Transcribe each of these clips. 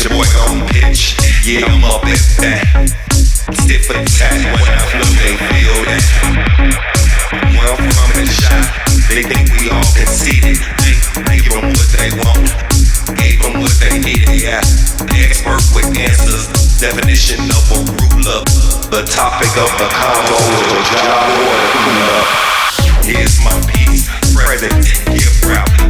Your on pitch. Yeah, I'm up that. Stiff attack when I I'm the. They think we all conceited. What they what they needed. Expert with answers. Definition of a ruler. The topic of the combo is job Here's my piece. Present, give route.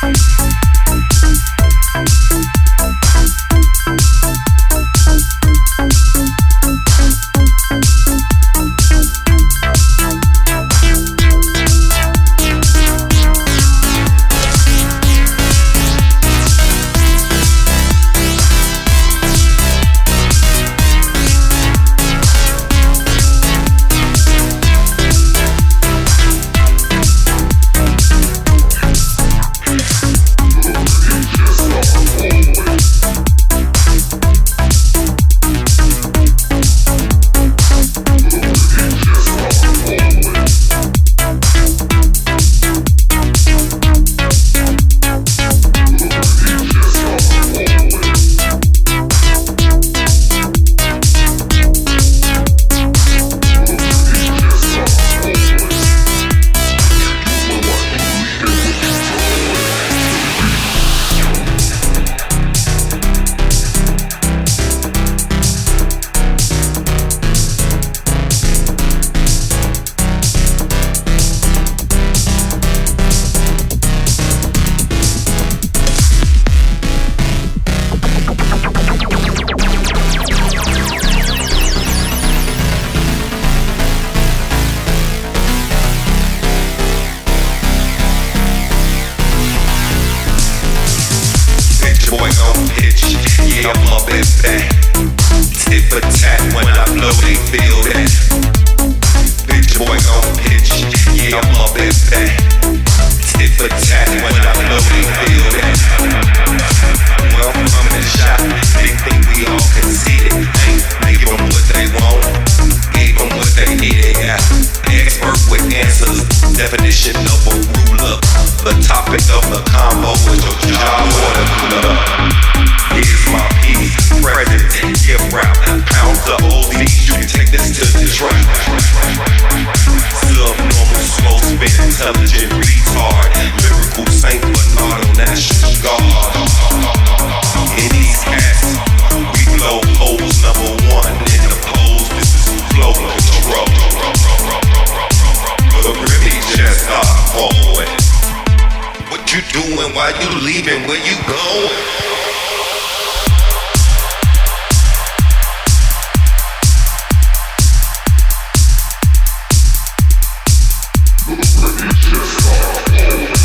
Thank tit for tat when I blow, they feel that. Bitch boy on pitch, yeah, I'm up as that. Tit for tat when I blow, they feel that. Well, I'm in the they think we all conceited. Ain't what they want, gave what they needed. Yeah. Expert with answers, definition of a ruler, the topic of the combo What you doing? Why you leaving? Where you going? Just